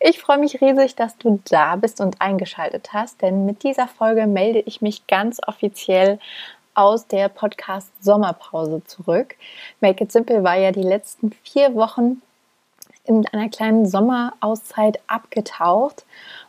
Ich freue mich riesig, dass du da bist und eingeschaltet hast, denn mit dieser Folge melde ich mich ganz offiziell aus der Podcast Sommerpause zurück. Make It Simple war ja die letzten vier Wochen in einer kleinen Sommerauszeit abgetaucht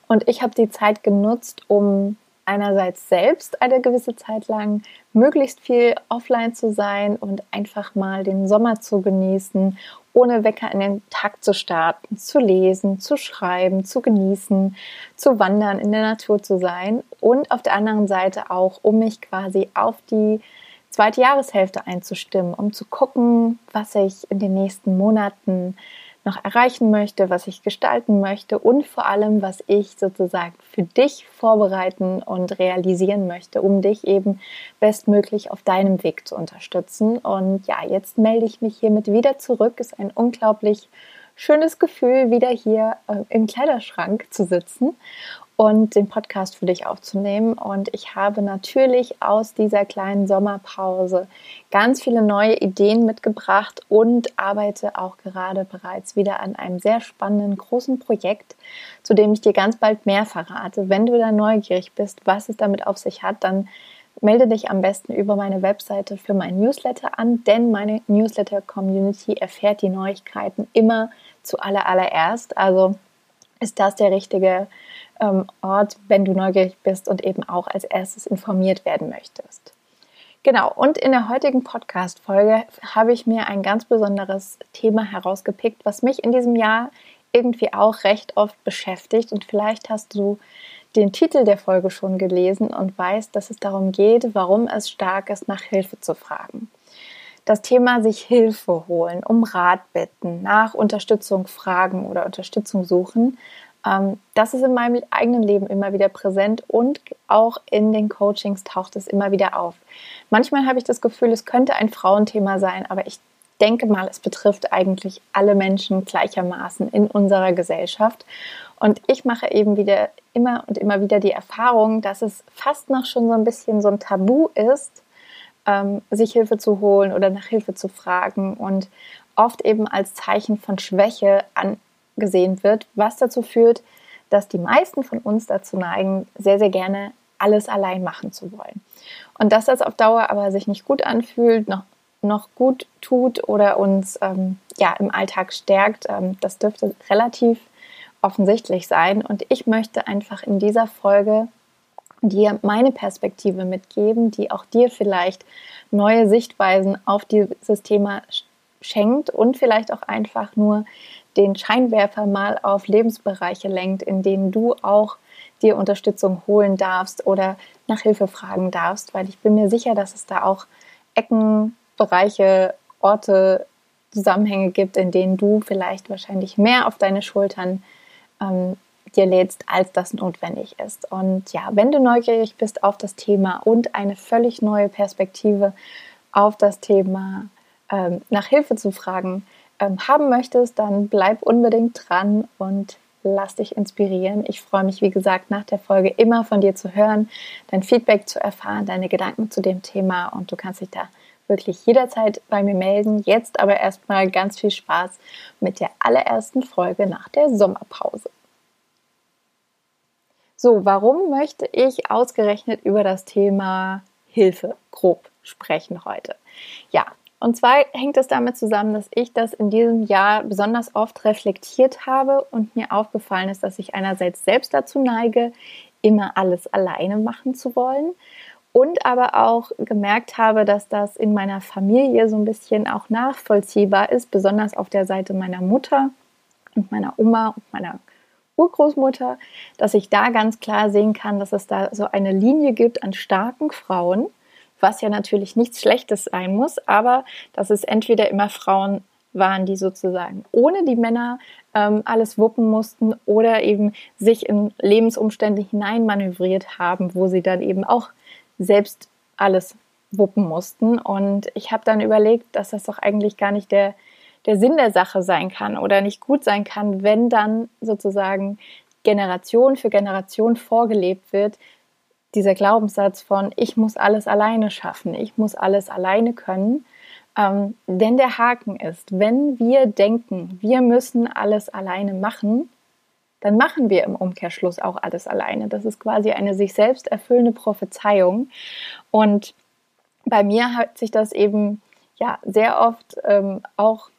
und ich habe die Zeit genutzt, um einerseits selbst eine gewisse Zeit lang möglichst viel offline zu sein und einfach mal den Sommer zu genießen, ohne Wecker in den Tag zu starten, zu lesen, zu schreiben, zu genießen, zu wandern, in der Natur zu sein und auf der anderen Seite auch, um mich quasi auf die zweite Jahreshälfte einzustimmen, um zu gucken, was ich in den nächsten Monaten noch erreichen möchte, was ich gestalten möchte und vor allem, was ich sozusagen für dich vorbereiten und realisieren möchte, um dich eben bestmöglich auf deinem Weg zu unterstützen. Und ja, jetzt melde ich mich hiermit wieder zurück. Ist ein unglaublich schönes Gefühl, wieder hier äh, im Kleiderschrank zu sitzen und den Podcast für dich aufzunehmen. Und ich habe natürlich aus dieser kleinen Sommerpause ganz viele neue Ideen mitgebracht und arbeite auch gerade bereits wieder an einem sehr spannenden großen Projekt, zu dem ich dir ganz bald mehr verrate. Wenn du da neugierig bist, was es damit auf sich hat, dann melde dich am besten über meine Webseite für mein Newsletter an, denn meine Newsletter-Community erfährt die Neuigkeiten immer zu allererst. Also ist das der richtige ähm, Ort, wenn du neugierig bist und eben auch als erstes informiert werden möchtest. Genau, und in der heutigen Podcast-Folge habe ich mir ein ganz besonderes Thema herausgepickt, was mich in diesem Jahr irgendwie auch recht oft beschäftigt. Und vielleicht hast du den Titel der Folge schon gelesen und weißt, dass es darum geht, warum es stark ist, nach Hilfe zu fragen. Das Thema sich Hilfe holen, um Rat bitten, nach Unterstützung fragen oder Unterstützung suchen, das ist in meinem eigenen Leben immer wieder präsent und auch in den Coachings taucht es immer wieder auf. Manchmal habe ich das Gefühl, es könnte ein Frauenthema sein, aber ich denke mal, es betrifft eigentlich alle Menschen gleichermaßen in unserer Gesellschaft. Und ich mache eben wieder immer und immer wieder die Erfahrung, dass es fast noch schon so ein bisschen so ein Tabu ist, ähm, sich Hilfe zu holen oder nach Hilfe zu fragen und oft eben als Zeichen von Schwäche an, gesehen wird, was dazu führt, dass die meisten von uns dazu neigen, sehr, sehr gerne alles allein machen zu wollen. Und dass das auf Dauer aber sich nicht gut anfühlt, noch, noch gut tut oder uns ähm, ja, im Alltag stärkt, ähm, das dürfte relativ offensichtlich sein. Und ich möchte einfach in dieser Folge dir meine Perspektive mitgeben, die auch dir vielleicht neue Sichtweisen auf dieses Thema schenkt und vielleicht auch einfach nur den Scheinwerfer mal auf Lebensbereiche lenkt, in denen du auch dir Unterstützung holen darfst oder nach Hilfe fragen darfst, weil ich bin mir sicher, dass es da auch Ecken, Bereiche, Orte, Zusammenhänge gibt, in denen du vielleicht wahrscheinlich mehr auf deine Schultern ähm, dir lädst, als das notwendig ist. Und ja, wenn du neugierig bist auf das Thema und eine völlig neue Perspektive auf das Thema ähm, nach Hilfe zu fragen, ähm, haben möchtest, dann bleib unbedingt dran und lass dich inspirieren. Ich freue mich, wie gesagt, nach der Folge immer von dir zu hören, dein Feedback zu erfahren, deine Gedanken zu dem Thema und du kannst dich da wirklich jederzeit bei mir melden. Jetzt aber erstmal ganz viel Spaß mit der allerersten Folge nach der Sommerpause. So, warum möchte ich ausgerechnet über das Thema Hilfe grob sprechen heute? Ja, und zwar hängt es damit zusammen, dass ich das in diesem Jahr besonders oft reflektiert habe und mir aufgefallen ist, dass ich einerseits selbst dazu neige, immer alles alleine machen zu wollen und aber auch gemerkt habe, dass das in meiner Familie so ein bisschen auch nachvollziehbar ist, besonders auf der Seite meiner Mutter und meiner Oma und meiner Urgroßmutter, dass ich da ganz klar sehen kann, dass es da so eine Linie gibt an starken Frauen was ja natürlich nichts Schlechtes sein muss, aber dass es entweder immer Frauen waren, die sozusagen ohne die Männer ähm, alles wuppen mussten oder eben sich in Lebensumstände hineinmanövriert haben, wo sie dann eben auch selbst alles wuppen mussten. Und ich habe dann überlegt, dass das doch eigentlich gar nicht der, der Sinn der Sache sein kann oder nicht gut sein kann, wenn dann sozusagen Generation für Generation vorgelebt wird, dieser Glaubenssatz von, ich muss alles alleine schaffen, ich muss alles alleine können. Ähm, denn der Haken ist, wenn wir denken, wir müssen alles alleine machen, dann machen wir im Umkehrschluss auch alles alleine. Das ist quasi eine sich selbst erfüllende Prophezeiung. Und bei mir hat sich das eben ja sehr oft ähm, auch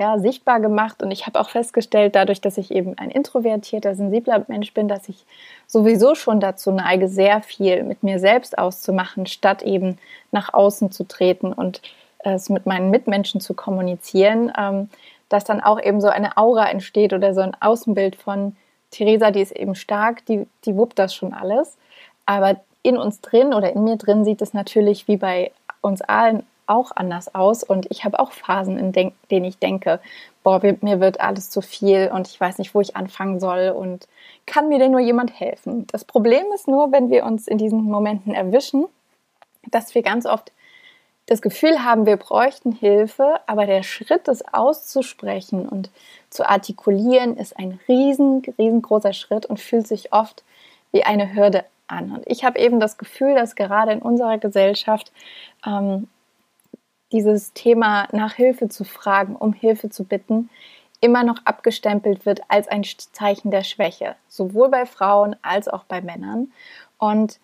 ja, sichtbar gemacht und ich habe auch festgestellt, dadurch, dass ich eben ein introvertierter, sensibler Mensch bin, dass ich sowieso schon dazu neige, sehr viel mit mir selbst auszumachen, statt eben nach außen zu treten und es mit meinen Mitmenschen zu kommunizieren, ähm, dass dann auch eben so eine Aura entsteht oder so ein Außenbild von Theresa, die ist eben stark, die, die wuppt das schon alles. Aber in uns drin oder in mir drin sieht es natürlich wie bei uns allen auch anders aus und ich habe auch Phasen, in denen ich denke, boah, mir wird alles zu viel und ich weiß nicht, wo ich anfangen soll und kann mir denn nur jemand helfen? Das Problem ist nur, wenn wir uns in diesen Momenten erwischen, dass wir ganz oft das Gefühl haben, wir bräuchten Hilfe, aber der Schritt, es auszusprechen und zu artikulieren, ist ein riesen, riesengroßer Schritt und fühlt sich oft wie eine Hürde an. Und ich habe eben das Gefühl, dass gerade in unserer Gesellschaft ähm, dieses Thema nach Hilfe zu fragen, um Hilfe zu bitten, immer noch abgestempelt wird als ein Zeichen der Schwäche, sowohl bei Frauen als auch bei Männern. Und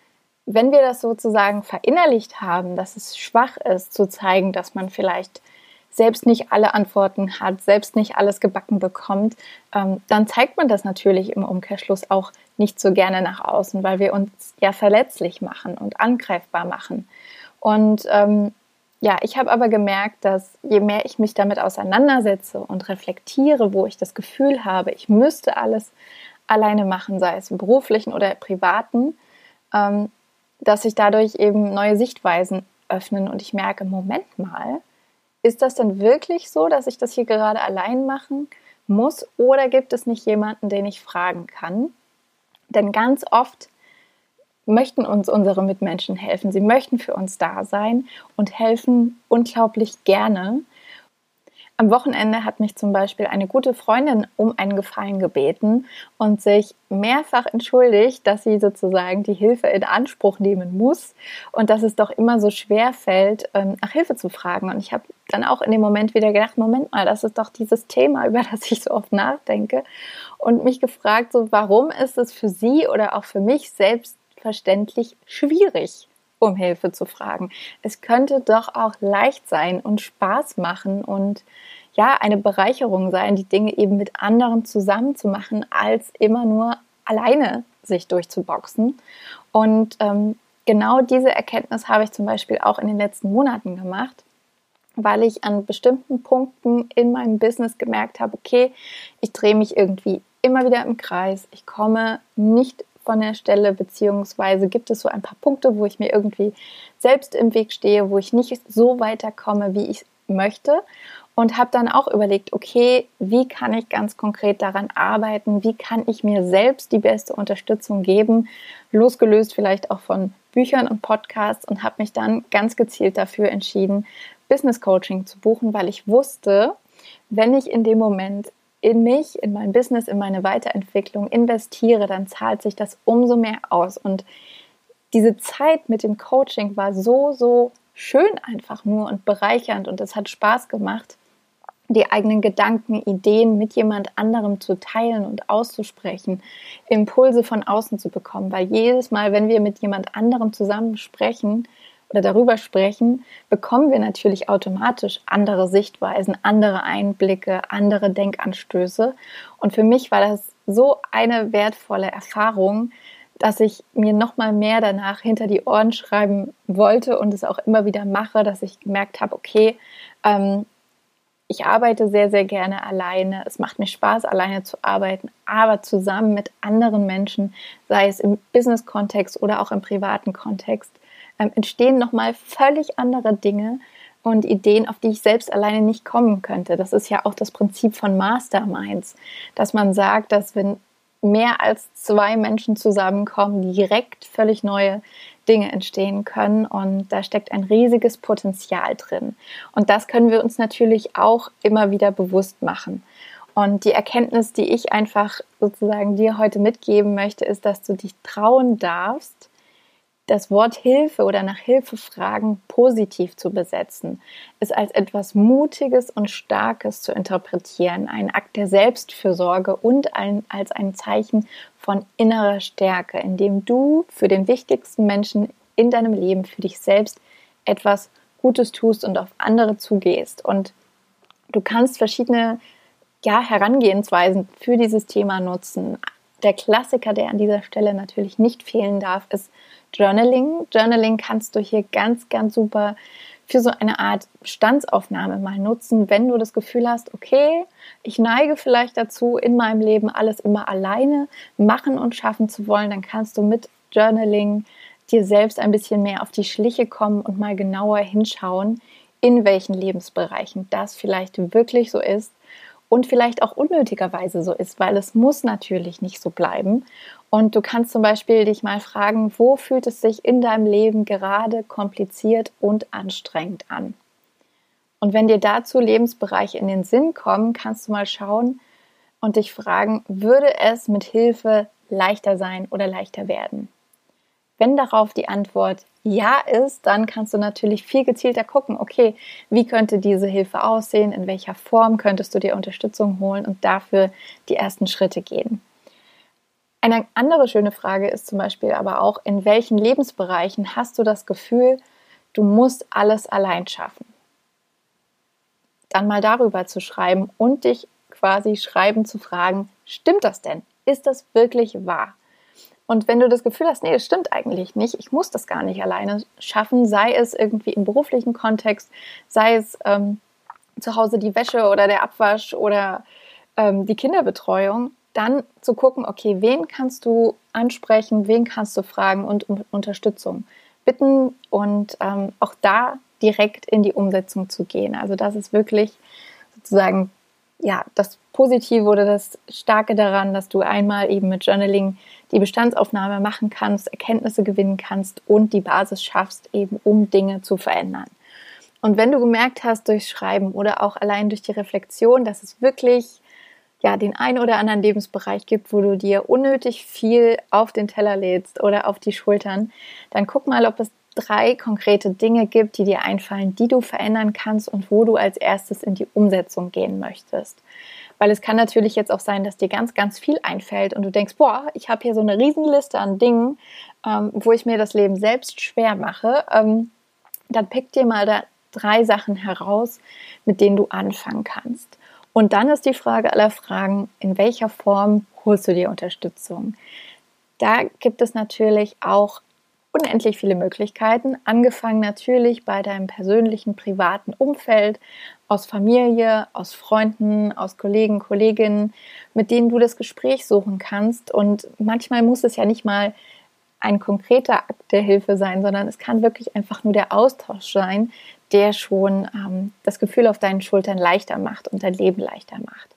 wenn wir das sozusagen verinnerlicht haben, dass es schwach ist, zu zeigen, dass man vielleicht selbst nicht alle Antworten hat, selbst nicht alles gebacken bekommt, ähm, dann zeigt man das natürlich im Umkehrschluss auch nicht so gerne nach außen, weil wir uns ja verletzlich machen und angreifbar machen. Und ähm, ja, ich habe aber gemerkt, dass je mehr ich mich damit auseinandersetze und reflektiere, wo ich das Gefühl habe, ich müsste alles alleine machen, sei es im beruflichen oder privaten, ähm, dass sich dadurch eben neue Sichtweisen öffnen und ich merke, Moment mal, ist das denn wirklich so, dass ich das hier gerade allein machen muss oder gibt es nicht jemanden, den ich fragen kann? Denn ganz oft möchten uns unsere Mitmenschen helfen. Sie möchten für uns da sein und helfen unglaublich gerne. Am Wochenende hat mich zum Beispiel eine gute Freundin um einen Gefallen gebeten und sich mehrfach entschuldigt, dass sie sozusagen die Hilfe in Anspruch nehmen muss und dass es doch immer so schwer fällt, ähm, nach Hilfe zu fragen. Und ich habe dann auch in dem Moment wieder gedacht, Moment mal, das ist doch dieses Thema, über das ich so oft nachdenke und mich gefragt, so warum ist es für sie oder auch für mich selbst selbstverständlich schwierig, um Hilfe zu fragen. Es könnte doch auch leicht sein und Spaß machen und ja, eine Bereicherung sein, die Dinge eben mit anderen zusammen zu machen, als immer nur alleine sich durchzuboxen. Und ähm, genau diese Erkenntnis habe ich zum Beispiel auch in den letzten Monaten gemacht, weil ich an bestimmten Punkten in meinem Business gemerkt habe, okay, ich drehe mich irgendwie immer wieder im Kreis, ich komme nicht von der Stelle, beziehungsweise gibt es so ein paar Punkte, wo ich mir irgendwie selbst im Weg stehe, wo ich nicht so weiterkomme, wie ich möchte. Und habe dann auch überlegt, okay, wie kann ich ganz konkret daran arbeiten? Wie kann ich mir selbst die beste Unterstützung geben? Losgelöst vielleicht auch von Büchern und Podcasts und habe mich dann ganz gezielt dafür entschieden, Business Coaching zu buchen, weil ich wusste, wenn ich in dem Moment in mich, in mein Business, in meine Weiterentwicklung investiere, dann zahlt sich das umso mehr aus. Und diese Zeit mit dem Coaching war so, so schön einfach nur und bereichernd und es hat Spaß gemacht, die eigenen Gedanken, Ideen mit jemand anderem zu teilen und auszusprechen, Impulse von außen zu bekommen, weil jedes Mal, wenn wir mit jemand anderem zusammen sprechen, oder darüber sprechen, bekommen wir natürlich automatisch andere Sichtweisen, andere Einblicke, andere Denkanstöße. Und für mich war das so eine wertvolle Erfahrung, dass ich mir noch mal mehr danach hinter die Ohren schreiben wollte und es auch immer wieder mache, dass ich gemerkt habe, okay, ähm, ich arbeite sehr, sehr gerne alleine. Es macht mir Spaß, alleine zu arbeiten, aber zusammen mit anderen Menschen, sei es im Business-Kontext oder auch im privaten Kontext, ähm, entstehen nochmal völlig andere Dinge und Ideen, auf die ich selbst alleine nicht kommen könnte. Das ist ja auch das Prinzip von Masterminds, dass man sagt, dass wenn mehr als zwei Menschen zusammenkommen, direkt völlig neue Dinge entstehen können und da steckt ein riesiges Potenzial drin. Und das können wir uns natürlich auch immer wieder bewusst machen. Und die Erkenntnis, die ich einfach sozusagen dir heute mitgeben möchte, ist, dass du dich trauen darfst, das Wort Hilfe oder nach Hilfe fragen positiv zu besetzen, es als etwas Mutiges und Starkes zu interpretieren, ein Akt der Selbstfürsorge und ein, als ein Zeichen von innerer Stärke, indem du für den wichtigsten Menschen in deinem Leben, für dich selbst etwas Gutes tust und auf andere zugehst. Und du kannst verschiedene ja, Herangehensweisen für dieses Thema nutzen. Der Klassiker, der an dieser Stelle natürlich nicht fehlen darf, ist Journaling. Journaling kannst du hier ganz, ganz super für so eine Art Bestandsaufnahme mal nutzen, wenn du das Gefühl hast, okay, ich neige vielleicht dazu, in meinem Leben alles immer alleine machen und schaffen zu wollen, dann kannst du mit Journaling dir selbst ein bisschen mehr auf die Schliche kommen und mal genauer hinschauen, in welchen Lebensbereichen das vielleicht wirklich so ist und vielleicht auch unnötigerweise so ist, weil es muss natürlich nicht so bleiben. Und du kannst zum Beispiel dich mal fragen, wo fühlt es sich in deinem Leben gerade kompliziert und anstrengend an? Und wenn dir dazu Lebensbereiche in den Sinn kommen, kannst du mal schauen und dich fragen, würde es mit Hilfe leichter sein oder leichter werden? Wenn darauf die Antwort ja ist, dann kannst du natürlich viel gezielter gucken, okay, wie könnte diese Hilfe aussehen, in welcher Form könntest du dir Unterstützung holen und dafür die ersten Schritte gehen. Eine andere schöne Frage ist zum Beispiel aber auch, in welchen Lebensbereichen hast du das Gefühl, du musst alles allein schaffen? Dann mal darüber zu schreiben und dich quasi schreiben zu fragen, stimmt das denn? Ist das wirklich wahr? Und wenn du das Gefühl hast, nee, das stimmt eigentlich nicht, ich muss das gar nicht alleine schaffen, sei es irgendwie im beruflichen Kontext, sei es ähm, zu Hause die Wäsche oder der Abwasch oder ähm, die Kinderbetreuung, dann zu gucken, okay, wen kannst du ansprechen, wen kannst du fragen und um Unterstützung bitten und ähm, auch da direkt in die Umsetzung zu gehen. Also das ist wirklich sozusagen ja das Positive oder das Starke daran, dass du einmal eben mit Journaling die Bestandsaufnahme machen kannst, Erkenntnisse gewinnen kannst und die Basis schaffst, eben um Dinge zu verändern. Und wenn du gemerkt hast durch Schreiben oder auch allein durch die Reflexion, dass es wirklich ja den einen oder anderen Lebensbereich gibt, wo du dir unnötig viel auf den Teller lädst oder auf die Schultern, dann guck mal, ob es drei konkrete Dinge gibt, die dir einfallen, die du verändern kannst und wo du als erstes in die Umsetzung gehen möchtest. Weil es kann natürlich jetzt auch sein, dass dir ganz, ganz viel einfällt und du denkst, boah, ich habe hier so eine Riesenliste an Dingen, ähm, wo ich mir das Leben selbst schwer mache. Ähm, dann pick dir mal da drei Sachen heraus, mit denen du anfangen kannst. Und dann ist die Frage aller Fragen, in welcher Form holst du dir Unterstützung? Da gibt es natürlich auch unendlich viele Möglichkeiten, angefangen natürlich bei deinem persönlichen, privaten Umfeld, aus Familie, aus Freunden, aus Kollegen, Kolleginnen, mit denen du das Gespräch suchen kannst. Und manchmal muss es ja nicht mal ein konkreter Akt der Hilfe sein, sondern es kann wirklich einfach nur der Austausch sein, der schon ähm, das Gefühl auf deinen Schultern leichter macht und dein Leben leichter macht.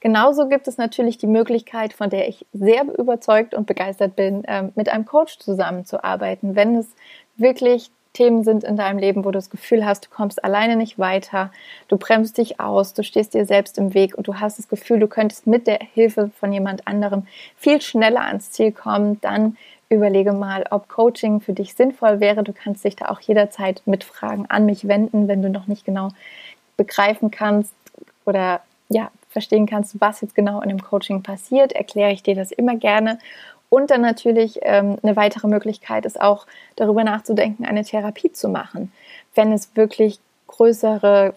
Genauso gibt es natürlich die Möglichkeit, von der ich sehr überzeugt und begeistert bin, ähm, mit einem Coach zusammenzuarbeiten, wenn es wirklich Themen sind in deinem Leben, wo du das Gefühl hast, du kommst alleine nicht weiter, du bremst dich aus, du stehst dir selbst im Weg und du hast das Gefühl, du könntest mit der Hilfe von jemand anderem viel schneller ans Ziel kommen, dann überlege mal, ob Coaching für dich sinnvoll wäre. Du kannst dich da auch jederzeit mit Fragen an mich wenden, wenn du noch nicht genau begreifen kannst oder ja, verstehen kannst, was jetzt genau in dem Coaching passiert, erkläre ich dir das immer gerne. Und dann natürlich ähm, eine weitere Möglichkeit ist auch darüber nachzudenken, eine Therapie zu machen, wenn es wirklich größere,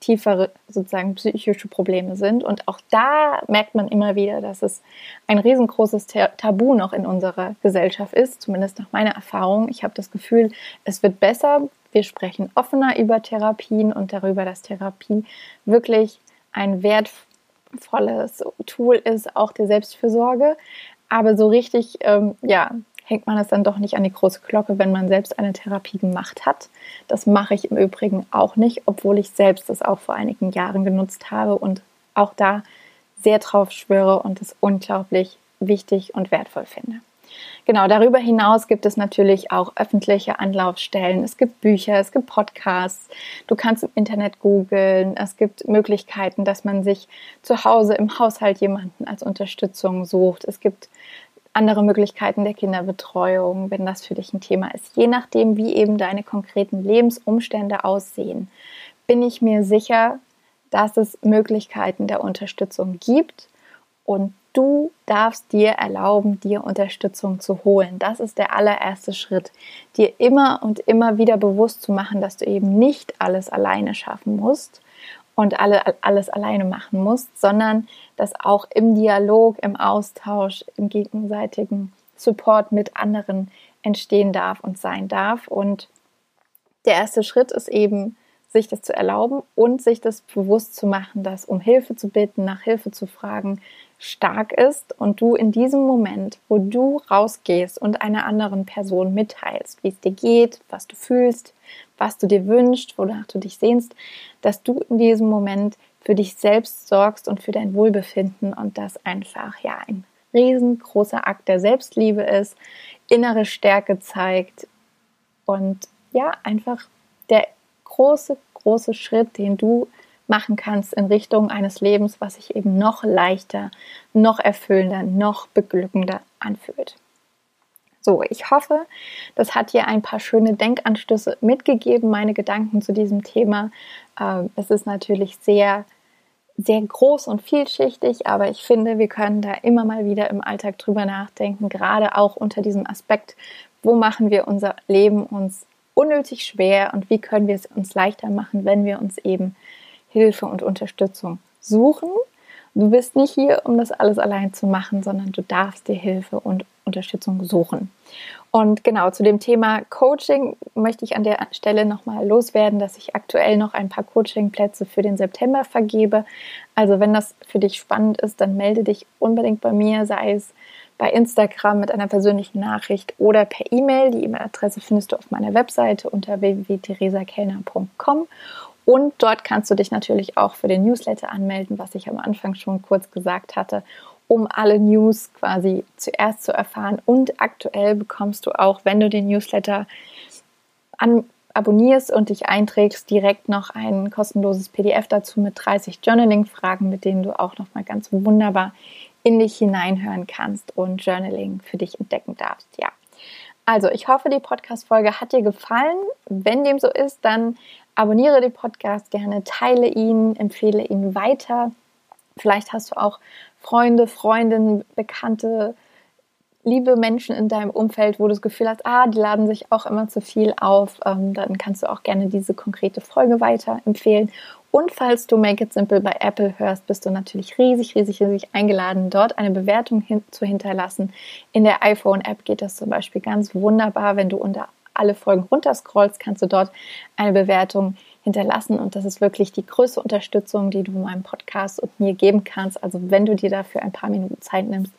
tiefere sozusagen psychische Probleme sind. Und auch da merkt man immer wieder, dass es ein riesengroßes Tabu noch in unserer Gesellschaft ist, zumindest nach meiner Erfahrung. Ich habe das Gefühl, es wird besser. Wir sprechen offener über Therapien und darüber, dass Therapie wirklich ein wertvolles Tool ist, auch der Selbstfürsorge. Aber so richtig, ähm, ja, hängt man es dann doch nicht an die große Glocke, wenn man selbst eine Therapie gemacht hat. Das mache ich im Übrigen auch nicht, obwohl ich selbst das auch vor einigen Jahren genutzt habe und auch da sehr drauf schwöre und es unglaublich wichtig und wertvoll finde. Genau, darüber hinaus gibt es natürlich auch öffentliche Anlaufstellen. Es gibt Bücher, es gibt Podcasts. Du kannst im Internet googeln. Es gibt Möglichkeiten, dass man sich zu Hause im Haushalt jemanden als Unterstützung sucht. Es gibt andere Möglichkeiten der Kinderbetreuung, wenn das für dich ein Thema ist. Je nachdem, wie eben deine konkreten Lebensumstände aussehen, bin ich mir sicher, dass es Möglichkeiten der Unterstützung gibt und du darfst dir erlauben, dir Unterstützung zu holen. Das ist der allererste Schritt, dir immer und immer wieder bewusst zu machen, dass du eben nicht alles alleine schaffen musst und alle, alles alleine machen musst, sondern dass auch im Dialog, im Austausch, im gegenseitigen Support mit anderen entstehen darf und sein darf. Und der erste Schritt ist eben, sich das zu erlauben und sich das bewusst zu machen, dass um Hilfe zu bitten, nach Hilfe zu fragen, stark ist und du in diesem Moment, wo du rausgehst und einer anderen Person mitteilst, wie es dir geht, was du fühlst, was du dir wünschst, wonach du dich sehnst, dass du in diesem Moment für dich selbst sorgst und für dein Wohlbefinden und das einfach ja ein riesengroßer Akt der Selbstliebe ist, innere Stärke zeigt und ja, einfach der große, große Schritt, den du machen kannst in Richtung eines Lebens, was sich eben noch leichter, noch erfüllender, noch beglückender anfühlt. So, ich hoffe, das hat dir ein paar schöne Denkanstöße mitgegeben, meine Gedanken zu diesem Thema. Ähm, es ist natürlich sehr, sehr groß und vielschichtig, aber ich finde, wir können da immer mal wieder im Alltag drüber nachdenken, gerade auch unter diesem Aspekt, wo machen wir unser Leben uns unnötig schwer und wie können wir es uns leichter machen, wenn wir uns eben Hilfe und Unterstützung suchen. Du bist nicht hier, um das alles allein zu machen, sondern du darfst dir Hilfe und Unterstützung suchen. Und genau zu dem Thema Coaching möchte ich an der Stelle nochmal loswerden, dass ich aktuell noch ein paar Coachingplätze für den September vergebe. Also wenn das für dich spannend ist, dann melde dich unbedingt bei mir, sei es bei Instagram mit einer persönlichen Nachricht oder per E-Mail. Die E-Mail-Adresse findest du auf meiner Webseite unter www.theresakellner.com und dort kannst du dich natürlich auch für den Newsletter anmelden, was ich am Anfang schon kurz gesagt hatte, um alle News quasi zuerst zu erfahren. Und aktuell bekommst du auch, wenn du den Newsletter an, abonnierst und dich einträgst, direkt noch ein kostenloses PDF dazu mit 30 Journaling-Fragen, mit denen du auch nochmal ganz wunderbar in dich hineinhören kannst und Journaling für dich entdecken darfst. Ja. Also, ich hoffe, die Podcast-Folge hat dir gefallen. Wenn dem so ist, dann abonniere den Podcast gerne, teile ihn, empfehle ihn weiter. Vielleicht hast du auch Freunde, Freundinnen, Bekannte, liebe Menschen in deinem Umfeld, wo du das Gefühl hast, ah, die laden sich auch immer zu viel auf. Ähm, dann kannst du auch gerne diese konkrete Folge weiterempfehlen. Und falls du Make It Simple bei Apple hörst, bist du natürlich riesig, riesig, riesig eingeladen, dort eine Bewertung hin zu hinterlassen. In der iPhone-App geht das zum Beispiel ganz wunderbar, wenn du unter alle Folgen runterscrollst, kannst du dort eine Bewertung hinterlassen. Und das ist wirklich die größte Unterstützung, die du meinem Podcast und mir geben kannst. Also wenn du dir dafür ein paar Minuten Zeit nimmst,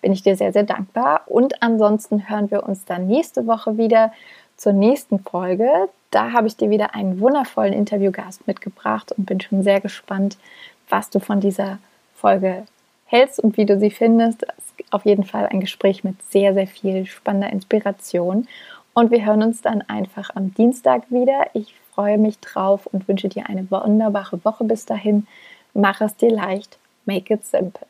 bin ich dir sehr, sehr dankbar. Und ansonsten hören wir uns dann nächste Woche wieder zur nächsten Folge. Da habe ich dir wieder einen wundervollen Interviewgast mitgebracht und bin schon sehr gespannt, was du von dieser Folge hältst und wie du sie findest. Es ist auf jeden Fall ein Gespräch mit sehr, sehr viel spannender Inspiration. Und wir hören uns dann einfach am Dienstag wieder. Ich freue mich drauf und wünsche dir eine wunderbare Woche bis dahin. Mach es dir leicht. Make it simple.